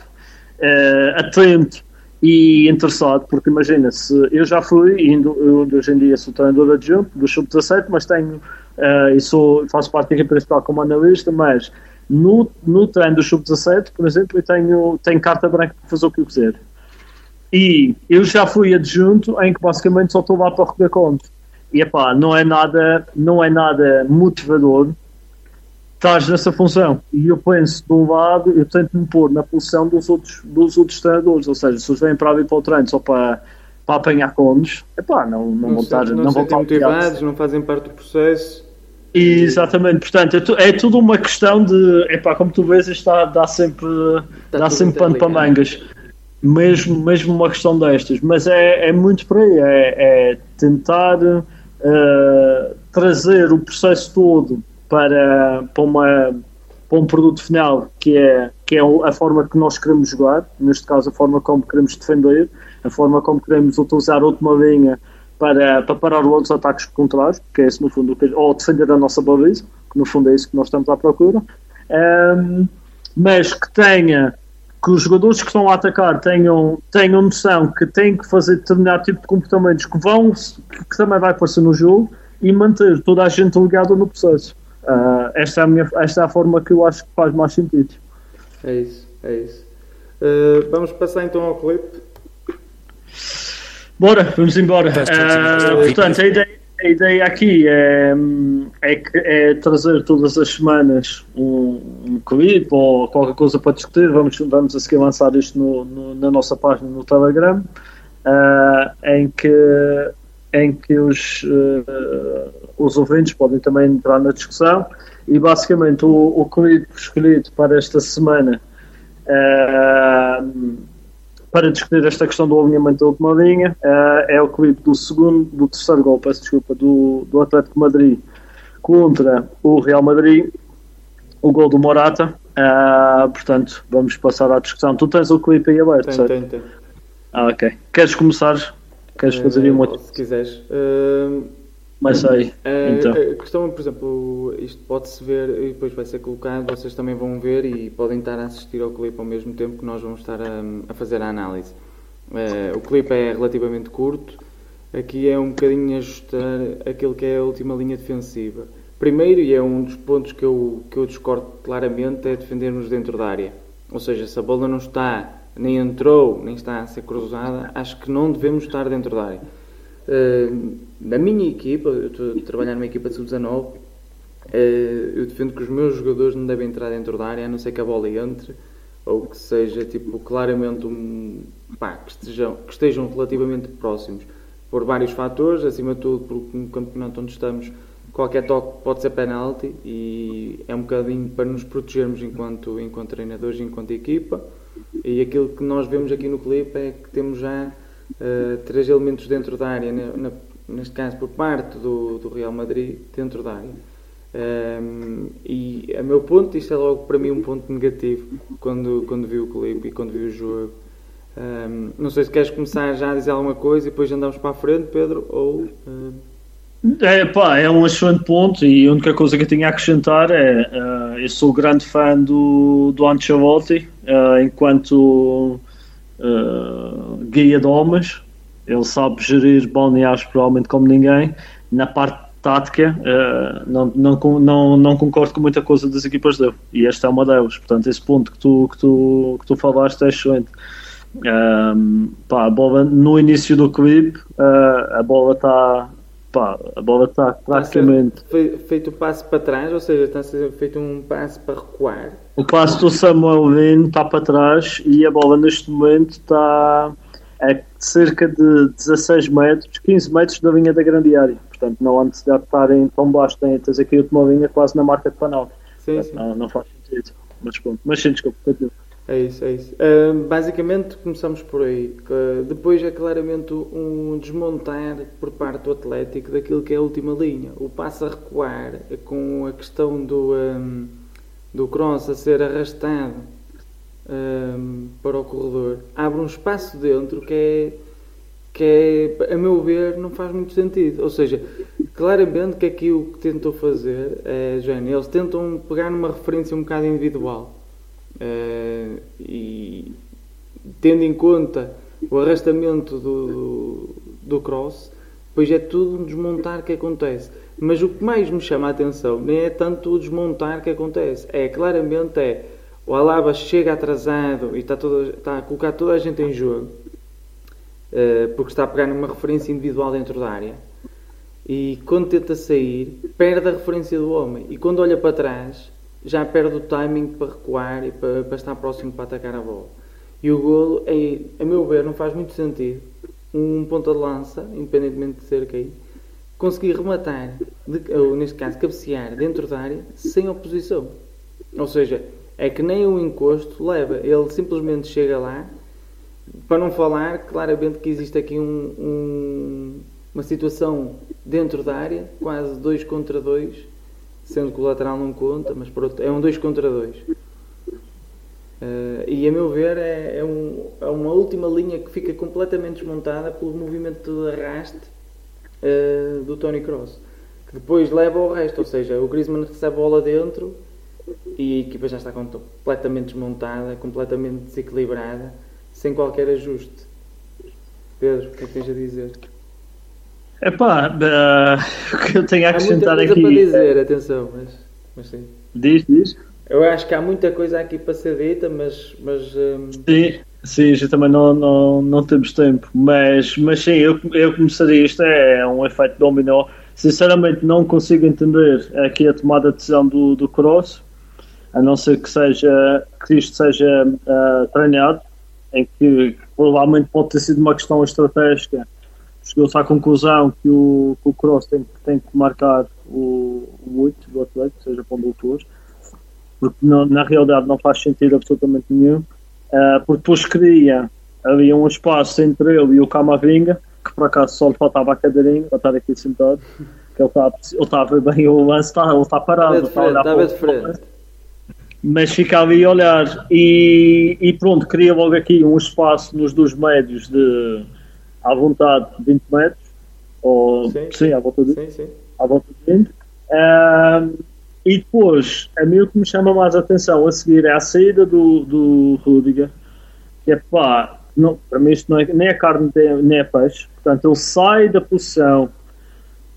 [SPEAKER 2] eh, atento e interessado, porque imagina, se eu já fui, ainda- eu hoje em dia sou treinador adjunto do Sub-17, mas tenho, eh, e sou, faço parte da principal como analista, mas no, no treino do Sub-17, por exemplo, eu tenho, tenho carta branca para fazer o que eu quiser. E eu já fui adjunto em que basicamente só estou lá para recolher contas. E epá, não é nada, não é nada motivador estás nessa função. E eu penso, de um lado, eu tento me pôr na posição dos outros, dos outros treinadores, ou seja, se eles vêm para ali para o treino só para, para apanhar contos, epá, não, não, vão
[SPEAKER 1] se-
[SPEAKER 2] estar,
[SPEAKER 1] não
[SPEAKER 2] não vão estar
[SPEAKER 1] motivados, não fazem parte do processo.
[SPEAKER 2] Exatamente, portanto, é, tu- é tudo uma questão de, epá, como tu vês, isto dá, dá sempre, dá
[SPEAKER 1] tudo
[SPEAKER 2] sempre pano para
[SPEAKER 1] interligado.
[SPEAKER 2] mangas, mesmo, mesmo uma questão destas, mas é, é muito por aí, é, é tentar eh, trazer o processo todo para, para, uma, para um produto final que é, que é a forma que nós queremos jogar, neste caso a forma como queremos defender, a forma como queremos utilizar a última linha para, para parar os outros ataques contrários, que é esse no fundo, ou defender a nossa baliza, que no fundo é isso que nós estamos à procura, Ahm, mas que tenha, que os jogadores que estão a atacar tenham, tenham noção que têm que fazer determinado tipo de comportamentos que vão, que também vai aparecer no jogo e manter toda a gente ligada no processo. Ah, esta, é a minha, esta é a forma que eu acho que faz mais sentido.
[SPEAKER 1] É isso, é isso. Uh, vamos passar então ao clipe.
[SPEAKER 2] Bora, vamos embora.
[SPEAKER 3] Sentido.
[SPEAKER 2] portanto, a ideia, a ideia aqui é, é, é trazer todas as semanas um, um clipe ou qualquer coisa para discutir. Vamos, vamos a seguir lançar isto no, no- na nossa página no Telegram, ah, em que, em que os, ah, os ouvintes podem também entrar na discussão. E basicamente o, o clipe escolhido para esta semana. ah, para discutir esta questão do alinhamento da última linha. eh, é o clipe do segundo, do terceiro gol, peço desculpa, do, do Atlético Madrid contra o Real Madrid, o gol do Morata. Eh, portanto, vamos passar à discussão. Tu tens o clipe aí aberto,
[SPEAKER 1] Tem,
[SPEAKER 2] certo?
[SPEAKER 1] tem, tem.
[SPEAKER 2] Ah, ok. Queres começar? Queres fazer aí
[SPEAKER 1] Uh,
[SPEAKER 2] uma.
[SPEAKER 1] Se quiseres. Uh,
[SPEAKER 2] Mas aí.
[SPEAKER 1] Uh,
[SPEAKER 2] Então.
[SPEAKER 1] A questão, por exemplo, isto pode-se ver e depois vai ser colocado, vocês também vão ver e podem estar a assistir ao clipe ao mesmo tempo que nós vamos estar a, a fazer a análise. Uh, o clipe é relativamente curto, aqui é um bocadinho ajustar aquilo que é a última linha defensiva. Primeiro, e é um dos pontos que eu, que eu discordo claramente, é defendermos dentro da área. Ou seja, se a bola não está, nem entrou, nem está a ser cruzada, acho que não devemos estar dentro da área. Na minha equipa, eu estou a trabalhar numa equipa de sub-19, uh, eu defendo que os meus jogadores não devem entrar dentro da área, a não ser que a bola entre, ou que seja tipo, claramente um, pá, que, estejam, que estejam relativamente próximos, por vários fatores, acima de tudo, porque no campeonato onde estamos, qualquer toque pode ser penalti e é um bocadinho para nos protegermos enquanto, enquanto treinadores, enquanto equipa. E aquilo que nós vemos aqui no clipe é que temos já uh, três elementos dentro da área, na, neste caso por parte do, do Real Madrid, dentro da área. Um, e a meu ponto, isto é logo para mim um ponto negativo quando, quando vi o clipe e quando vi o jogo. Um, não sei se queres começar já a dizer alguma coisa e depois andamos para a frente, Pedro, ou. Uh...
[SPEAKER 2] É, pá, é um excelente ponto e a única coisa que eu tinha a acrescentar é uh, eu sou grande fã do, do Ancelotti uh, enquanto uh, guia de homens. Ele sabe gerir balneários provavelmente como ninguém. Na parte tática não, não, não, não concordo com muita coisa das equipas dele. E esta é uma delas, portanto esse ponto que tu, que tu, que tu falaste é excelente. Um, pá, a bola no início do clipe a bola está Pá, a bola está praticamente.
[SPEAKER 1] Está feito o passo para trás, ou seja, está ser feito um passo para recuar.
[SPEAKER 2] O passo do Samuel Lino está para trás e a bola neste momento está a cerca de 16 metros, 15 metros da linha da grande área. Portanto, não há necessidade de estarem tão baixo. Tens aqui outra linha quase na marca de panel.
[SPEAKER 1] Sim, sim.
[SPEAKER 2] Não, não faz sentido. Mas pronto. Mas sim, desculpa, continua.
[SPEAKER 1] É isso, é isso. Uh, basicamente começamos por aí. Uh, depois é claramente um desmontar por parte do Atlético daquilo que é a última linha. O passo a recuar com a questão do, um, do Cross a ser arrastado um, para o corredor. Abre um espaço dentro que é, que é, a meu ver, não faz muito sentido. Ou seja, claramente que aqui o que tentou fazer é, Jane, eles tentam pegar numa referência um bocado individual Uh, e tendo em conta o arrastamento do, do, cross, pois é tudo um desmontar que acontece. Mas o que mais me chama a atenção nem é tanto o desmontar que acontece, é claramente é o Alaba chega atrasado e está, está a colocar toda a gente em jogo uh, porque está a pegar numa referência individual dentro da área e quando tenta sair perde a referência do homem e quando olha para trás já perde o timing para recuar e para, para estar próximo para atacar a bola. E o golo, é, a meu ver, não faz muito sentido um ponta de lança, independentemente de ser quem, conseguir rematar, de, ou neste caso cabecear dentro da área, sem oposição. Ou seja, é que nem um encosto leva, ele simplesmente chega lá, para não falar claramente que existe aqui um, um, uma situação dentro da área, quase 2 contra 2, sendo que o lateral não conta, mas outro, é um 2 contra 2. Uh, e a meu ver é, é, um, é, uma última linha que fica completamente desmontada pelo movimento de arraste uh, do Tony Cross, que depois leva ao resto, ou seja, o Griezmann recebe a bola dentro e a equipa já está completamente desmontada, completamente desequilibrada, sem qualquer ajuste. Pedro, o que é que tens a dizer?
[SPEAKER 2] Epá, uh, o que eu tenho a acrescentar
[SPEAKER 1] há muita
[SPEAKER 2] coisa
[SPEAKER 1] aqui. para dizer, atenção, mas, mas sim.
[SPEAKER 2] Diz, diz.
[SPEAKER 1] Eu acho que há muita coisa aqui para ser dita, mas. mas um...
[SPEAKER 2] Sim, sim, já também não, não, não temos tempo. Mas, mas sim, eu, eu começaria. Isto é um efeito dominó. Sinceramente, não consigo entender aqui a tomada de decisão do, do Cross, a não ser que, seja, que isto seja uh, treinado, em que provavelmente pode ter sido uma questão estratégica chegou-se à conclusão que o, que o Cross tem, tem que marcar o, o 8 do Atlético, seja para onde for, porque não, na realidade não faz sentido absolutamente nenhum, uh, porque depois cria havia um espaço entre ele e o Camavinga, que por acaso só lhe faltava a cadeirinha para estar aqui sentado, que ele estava ele tá a ver bem o lance, está, ele está parado,
[SPEAKER 1] estava de frente,
[SPEAKER 2] mas ficava aí a olhar e, e pronto, cria logo aqui um espaço nos dois médios de à vontade 20 metros, ou sim, sim à volta de, sim, sim. À volta de 20. Um, e depois, a mim o que me chama mais a atenção a seguir é a saída do, do Rudiger, que é pá, não, para mim isto não é nem a carne nem a peixe, portanto ele sai da posição,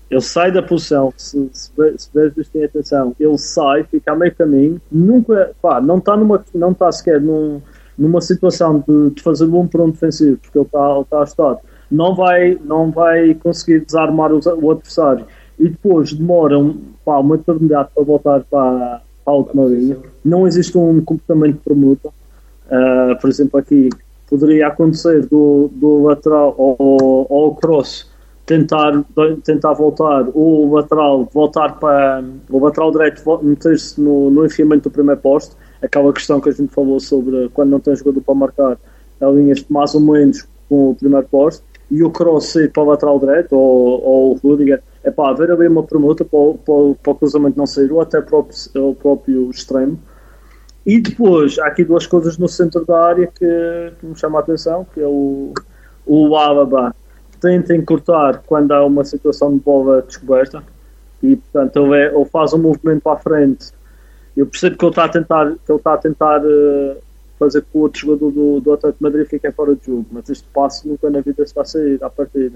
[SPEAKER 2] ele sai da posição, se, se, se veres tem atenção, ele sai, fica a meio caminho, nunca, pá, não está numa, não está sequer num, numa situação de, de fazer um para um defensivo, porque ele está, ele está ajustado não vai, não vai conseguir desarmar o, adversário e depois demora um, pá, uma eternidade para voltar para, para a última linha. Não existe um comportamento permuta. Uh, por exemplo, aqui poderia acontecer do, do lateral ou, ou o cross tentar, tentar voltar, ou o lateral voltar para o lateral direito meter-se no, no enfiamento do primeiro posto. Aquela questão que a gente falou sobre quando não tem jogador para marcar, alinhas mais ou menos com o primeiro posto e o Cross para o lateral direito ou, ou o Rudiger, é pá, haver ali uma permuta para, para, para o cruzamento não sair ou até para o, o próprio extremo. E depois, há aqui duas coisas no centro da área que, que me chamam a atenção, que é o, o Alaba tenta encurtar quando há uma situação de bola descoberta e portanto ele, é, ele faz um movimento para a frente eu percebo que ele está a tentar que ele está a tentar uh, fazer com o outro jogador do, do Atlético Madrid fique fora de jogo, mas este passo nunca na vida se vai sair à partida.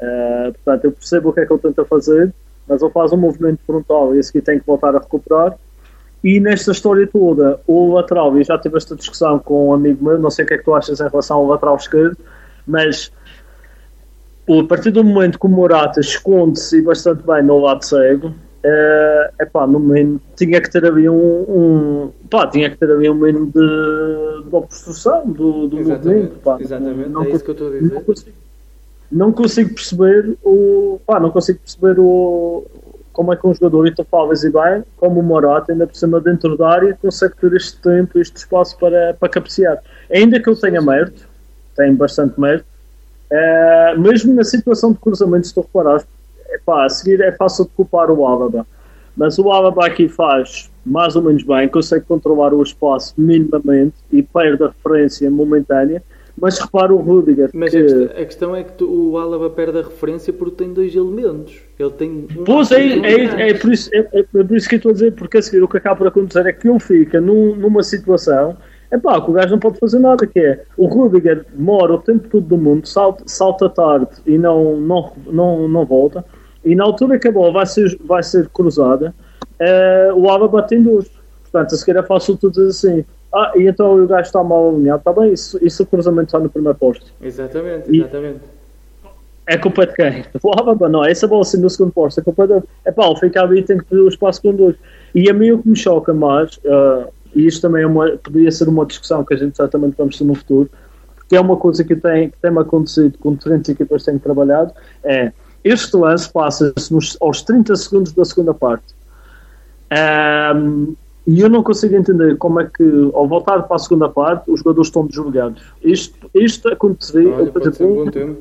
[SPEAKER 2] Uh, portanto, eu percebo o que é que ele tenta fazer, mas ele faz um movimento frontal e esse aqui tem que voltar a recuperar. E nesta história toda, o lateral, e já tive esta discussão com um amigo meu, não sei o que é que tu achas em relação ao lateral esquerdo, mas a partir do momento que o Morata esconde-se bastante bem no lado cego, uh, pá, no mínimo tinha que ter ali um, um pá, tinha que ter ali um mínimo de, de obstrução do, do movimento. Pá.
[SPEAKER 1] Exatamente, não, é isso que eu estou a dizer.
[SPEAKER 2] Não consigo, não consigo perceber o. Pá, não consigo perceber o, como é que um jogador, falas e bem, como o Morata, ainda por cima dentro da área, consegue ter este tempo, este espaço para, para cabecear. Ainda que eu tenha mérito, tenho bastante mérito, é, mesmo na situação de cruzamento, se tu reparares, é pá, a seguir é fácil de culpar o Alaba. Mas o Alaba aqui faz mais ou menos bem, consegue controlar o espaço minimamente e perde a referência momentânea. Mas repara o Rudiger.
[SPEAKER 1] Mas
[SPEAKER 2] que...
[SPEAKER 1] a, questão é que tu, o Alaba perde a referência porque tem dois elementos. Ele tem. Um
[SPEAKER 2] pois é, é, é, por isso, é, é, por isso que eu estou a dizer, porque a seguir o que acaba por acontecer é que ele fica num, numa situação é pá, que o gajo não pode fazer nada, que é o Rudiger demora o tempo todo do mundo, salta, salta tarde e não, não, não, não volta, e na altura que a bola vai ser, vai ser cruzada, uh, o Alaba tem dois. Portanto, a seguir é fácil tu dizer assim, ah, e então o gajo está mal alinhado, está bem, isso, isso o cruzamento está no primeiro posto.
[SPEAKER 1] Exatamente, exatamente.
[SPEAKER 2] E é culpa de quem? O Alaba não, essa bola assim no segundo posto, é culpa de... É pá, ele fica ali e tem que ter o espaço com dois. E a mim o que me choca mais... Uh, e isto também é uma, poderia ser uma discussão que a gente certamente vamos ter no futuro, porque é uma coisa que tem, que tem acontecido com diferentes equipas que têm trabalhado, é este lance passa-se aos 30 segundos da segunda parte. Um, e eu não consigo entender como é que, ao voltar para a segunda parte, os jogadores estão desligados. Isto, isto aconteceria, Olha, por exemplo,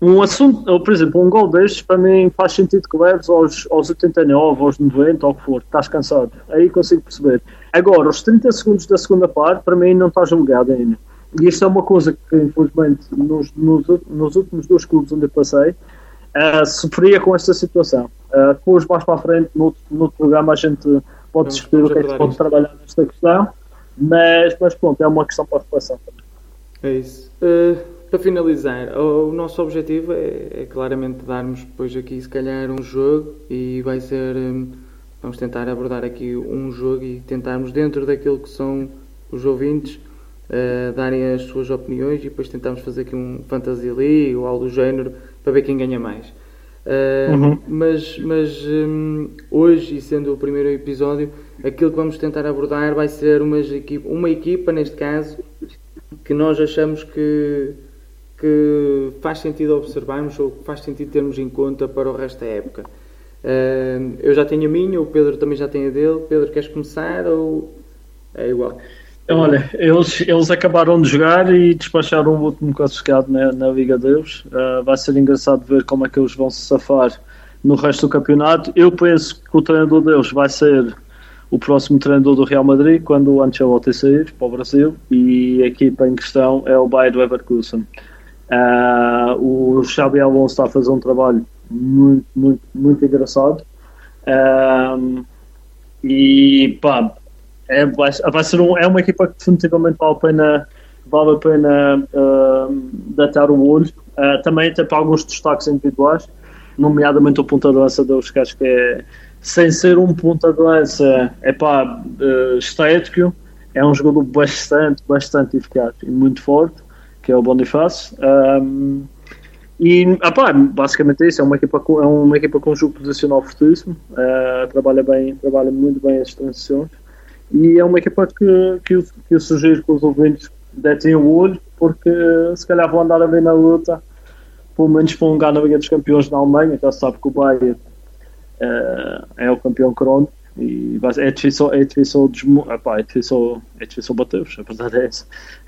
[SPEAKER 2] um assunto, ou, por exemplo, um gol destes para mim faz sentido que leves aos, aos 89, aos 90, ou o que for, estás cansado. Aí consigo perceber. Agora, os 30 segundos da segunda parte, para mim não está julgado ainda. E isto é uma coisa que, infelizmente, nos, nos, nos últimos dois clubes onde eu passei, uh, sofria com esta situação. Uh, depois, mais para a frente, no, no programa, a gente pode discutir o que é que se pode isso. trabalhar nesta questão, mas, mas pronto, é uma questão para a reflexão também.
[SPEAKER 1] É isso. Uh para finalizar, o nosso objetivo é, é, claramente darmos depois aqui se calhar um jogo e vai ser hum, vamos tentar abordar aqui um jogo e tentarmos dentro daquilo que são os ouvintes uh, darem as suas opiniões e depois tentarmos fazer aqui um Fantasy League ou algo do género para ver quem ganha mais. Uh, uhum. Mas, mas um, hoje, e sendo o primeiro episódio, aquilo que vamos tentar abordar vai ser uma equipa, uma equipa neste caso, que nós achamos que que faz sentido observarmos ou que faz sentido termos em conta para o resto da época. Uh, eu já tenho a minha, o Pedro também já tem a dele. Pedro, queres começar ou é igual?
[SPEAKER 2] Olha, eles, eles acabaram de jogar e despacharam o último classificado na, na Liga Deus. Uh, vai ser engraçado ver como é que eles vão se safar no resto do campeonato. Eu penso que o treinador deles vai ser o próximo treinador do Real Madrid quando o Ancelotti sair para o Brasil e a equipa em questão é o Bayern Leverkusen. Uh, o Xabi Alonso está a fazer um trabalho muito, muito, muito engraçado. Uh, e pá, é, vai, vai, ser um, é uma equipa que definitivamente vale a pena, vale a pena uh, datar o olho. Uh, também tem para alguns destaques individuais, nomeadamente o ponta de lança deles, que acho que é, sem ser um ponta de lança, é pá, uh, estético, é um jogador bastante, bastante eficaz e muito forte que é o Bonifácio. Um, e opa, basicamente é isso, é uma equipa com, é uma equipa com um jogo posicional fortíssimo, uh, trabalha, bem, trabalha muito bem as transições e é uma equipa que, que, eu, que eu sugiro que os ouvintes detem o olho, porque se calhar vão andar ver na luta, pelo menos para um lugar na Liga dos Campeões na Alemanha, já sabe que o Bayern uh, é o campeão crónico e é difícil, é difícil, epá, é difícil, é difícil bater-vos, a verdade é essa,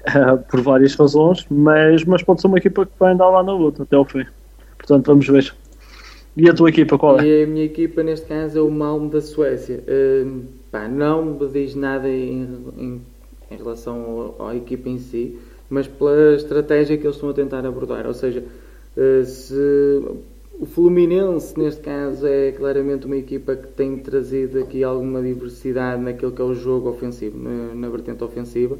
[SPEAKER 2] uh, por várias razões, mas, mas pode ser uma equipa que vai andar lá na luta até ao fim. Portanto, vamos ver. E a tua equipa qual é?
[SPEAKER 1] E a minha equipa, neste caso, é o Malmo da Suécia. Uh, pá, não me diz nada em, em, em relação à equipa em si, mas pela estratégia que eles estão a tentar abordar. Ou seja, uh, se o Fluminense, neste caso, é claramente uma equipa que tem trazido aqui alguma diversidade naquilo que é o jogo ofensivo, na, na vertente ofensiva.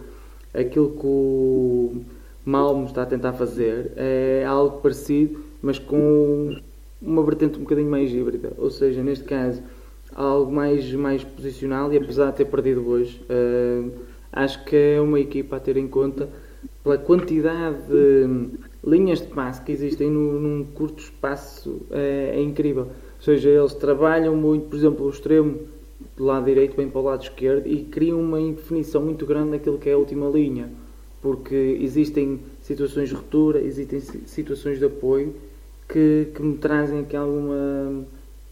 [SPEAKER 1] Aquilo que o Malmo está a tentar fazer é algo parecido, mas com uma vertente um bocadinho mais híbrida. Ou seja, neste caso, algo mais, mais posicional e apesar de ter perdido hoje, uh, acho que é uma equipa a ter em conta pela quantidade de linhas de passe que existem num curto espaço é, é, incrível. Ou seja, eles trabalham muito, por exemplo, o extremo do lado direito vem para o lado esquerdo e criam uma indefinição muito grande naquilo que é a última linha. porque existem situações de ruptura, existem situações de apoio que, que me trazem aqui alguma,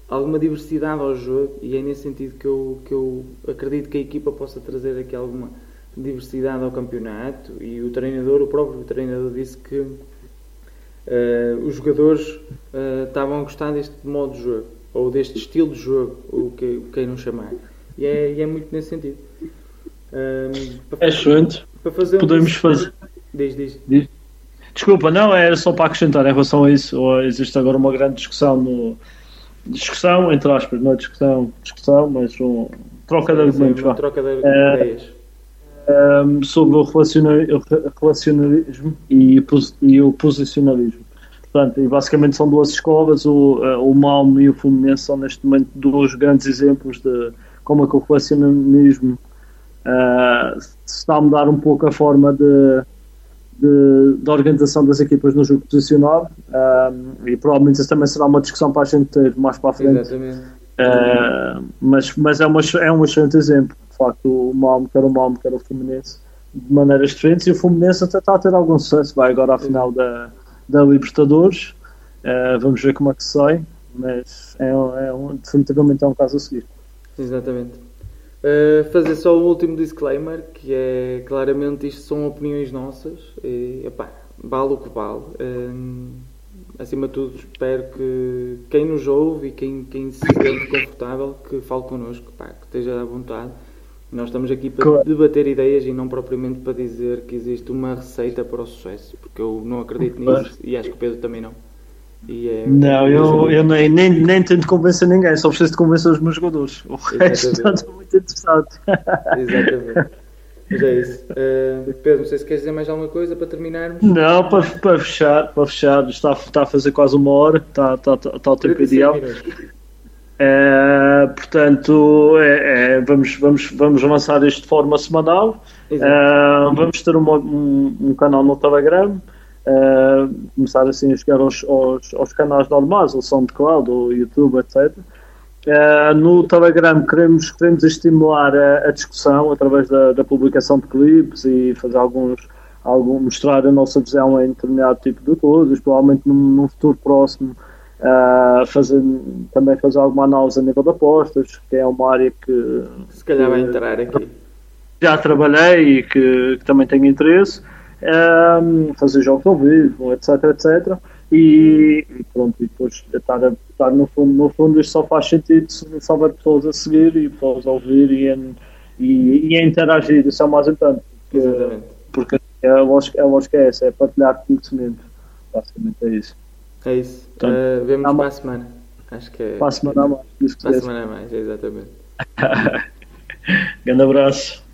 [SPEAKER 1] alguma diversidade ao jogo e é nesse sentido que eu, que eu acredito que a equipa possa trazer aqui alguma diversidade ao campeonato e o treinador, o próprio treinador disse que uh, os jogadores uh, estavam a gostar deste modo de jogo ou deste estilo de jogo, o que queiram chamar. E é, e é muito nesse sentido.
[SPEAKER 2] Um, é excelente.
[SPEAKER 1] Para fazer
[SPEAKER 2] Podemos
[SPEAKER 1] um...
[SPEAKER 2] fazer.
[SPEAKER 1] Diz, diz.
[SPEAKER 2] diz. Desculpa, não, era só para acrescentar em relação a isso. Existe agora uma grande discussão no. Discussão, entre aspas, não é discussão, discussão, mas um, troca de argumentos.
[SPEAKER 1] Sim, troca de é, ideias.
[SPEAKER 2] Um, sobre o relacionalismo e, e o posicionalismo. Portanto, e basicamente são duas escolas, o, eh, o Malmo e o Fluminense são neste momento dois grandes exemplos de como é que o relacionalismo uh, está a mudar um pouco a forma de, de, de organização das equipas no jogo posicional uh, e provavelmente isso também será uma discussão para a gente ter mais para a frente.
[SPEAKER 1] Exatamente.
[SPEAKER 2] Uh, mas mas é, uma, é um excelente exemplo, de facto, o Malmo, quer o Malmo, quer o Fluminense, de maneiras diferentes, e o Fluminense até está a ter algum sucesso, vai agora à final da da Libertadores. Uh, vamos ver como é que sai, mas é, é um, definitivamente é um caso a seguir.
[SPEAKER 1] Exatamente. Uh, fazer só o último disclaimer, que é claramente isto são opiniões nossas e epá, vale o que vale. Uh, acima de tudo, espero que quem nos ouve e quem, quem se sente confortável que fale connosco, pá, que esteja à vontade nós estamos aqui para claro. debater ideias e não propriamente para dizer que existe uma receita para o sucesso, porque eu não acredito nisso claro. e acho que o Pedro também não.
[SPEAKER 2] É, não, eu, eu nem, nem, nem tento convencer ninguém, só preciso de convencer os meus jogadores. O resto estou interessado.
[SPEAKER 1] Exatamente. Mas é isso. Uh, Pedro, não sei se queres dizer mais alguma coisa para terminarmos.
[SPEAKER 2] Não, para, para fechar, para fechar, está, está a fazer quase uma hora, está, está, está o tempo ideal. Uh, portanto, é, é, vamos, vamos, vamos avançar isto de forma semanal. Vamos ter uma, um, um, canal no Telegram. Começar assim a chegar aos, aos, aos canais normais, o SoundCloud, o YouTube, etc. no Telegram queremos, queremos estimular a, a discussão através da, da, publicação de clipes e fazer alguns, algum, mostrar a nossa visão em determinado tipo de coisas, provavelmente num, num futuro próximo Uh, fazer, também fazer alguma análise a nível de apostas, que é uma área que
[SPEAKER 1] se calhar vai entrar aqui.
[SPEAKER 2] Já trabalhei e que, que também tenho interesse. Um, fazer jogos ao vivo, etc, etc. E, e pronto, e depois estar, a, estar no, fundo, no fundo isto só faz sentido se, houver pessoas a seguir e pessoas a ouvir e a, e, e a interagir, isso é o mais importante. Porque, porque é a lógica, a lógica é essa, é partilhar conhecimento. Basicamente é isso.
[SPEAKER 1] É isso. Então, uh, vemos para a semana. Acho que é.
[SPEAKER 2] Para a semana a mais.
[SPEAKER 1] Para a semana a mais, exatamente.
[SPEAKER 2] Grande abraço.